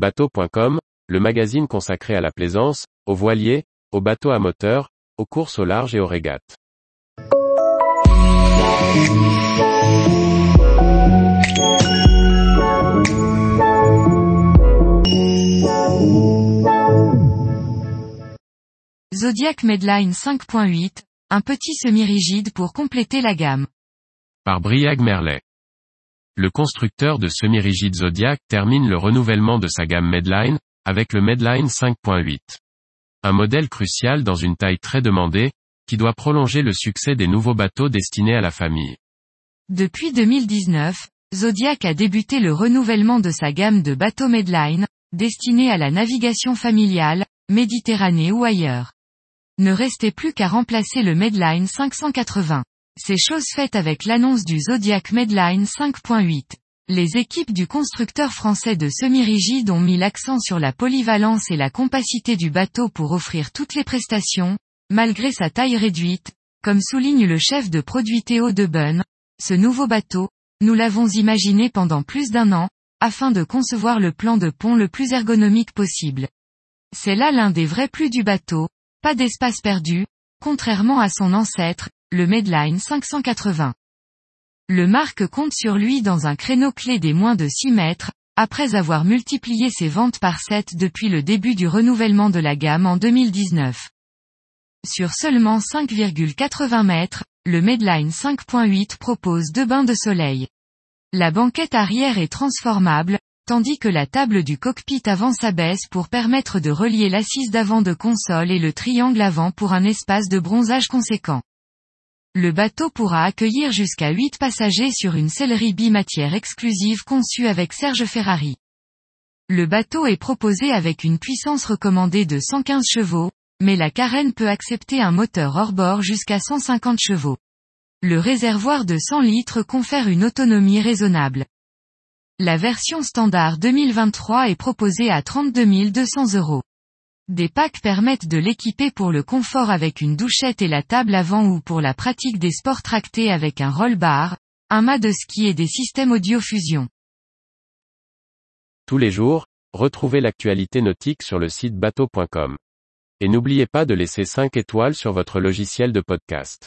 Bateau.com, le magazine consacré à la plaisance, aux voiliers, aux bateaux à moteur, aux courses au large et aux régates. Zodiac Medline 5.8, un petit semi-rigide pour compléter la gamme. Par Briag Merlet. Le constructeur de semi-rigide Zodiac termine le renouvellement de sa gamme Medline, avec le Medline 5.8. Un modèle crucial dans une taille très demandée, qui doit prolonger le succès des nouveaux bateaux destinés à la famille. Depuis 2019, Zodiac a débuté le renouvellement de sa gamme de bateaux Medline, destinés à la navigation familiale, Méditerranée ou ailleurs ne restait plus qu'à remplacer le Medline 580. C'est chose faite avec l'annonce du Zodiac Medline 5.8. Les équipes du constructeur français de semi-rigide ont mis l'accent sur la polyvalence et la compacité du bateau pour offrir toutes les prestations, malgré sa taille réduite, comme souligne le chef de produit Théo Debun. Ce nouveau bateau, nous l'avons imaginé pendant plus d'un an, afin de concevoir le plan de pont le plus ergonomique possible. C'est là l'un des vrais plus du bateau, pas d'espace perdu, contrairement à son ancêtre, le Medline 580. Le marque compte sur lui dans un créneau clé des moins de 6 mètres, après avoir multiplié ses ventes par 7 depuis le début du renouvellement de la gamme en 2019. Sur seulement 5,80 mètres, le Medline 5.8 propose deux bains de soleil. La banquette arrière est transformable, tandis que la table du cockpit avant s'abaisse pour permettre de relier l'assise d'avant de console et le triangle avant pour un espace de bronzage conséquent. Le bateau pourra accueillir jusqu'à 8 passagers sur une sellerie bimatière exclusive conçue avec Serge Ferrari. Le bateau est proposé avec une puissance recommandée de 115 chevaux, mais la carène peut accepter un moteur hors-bord jusqu'à 150 chevaux. Le réservoir de 100 litres confère une autonomie raisonnable. La version standard 2023 est proposée à 32 200 euros. Des packs permettent de l'équiper pour le confort avec une douchette et la table avant ou pour la pratique des sports tractés avec un roll-bar, un mât de ski et des systèmes audio-fusion. Tous les jours, retrouvez l'actualité nautique sur le site bateau.com. Et n'oubliez pas de laisser 5 étoiles sur votre logiciel de podcast.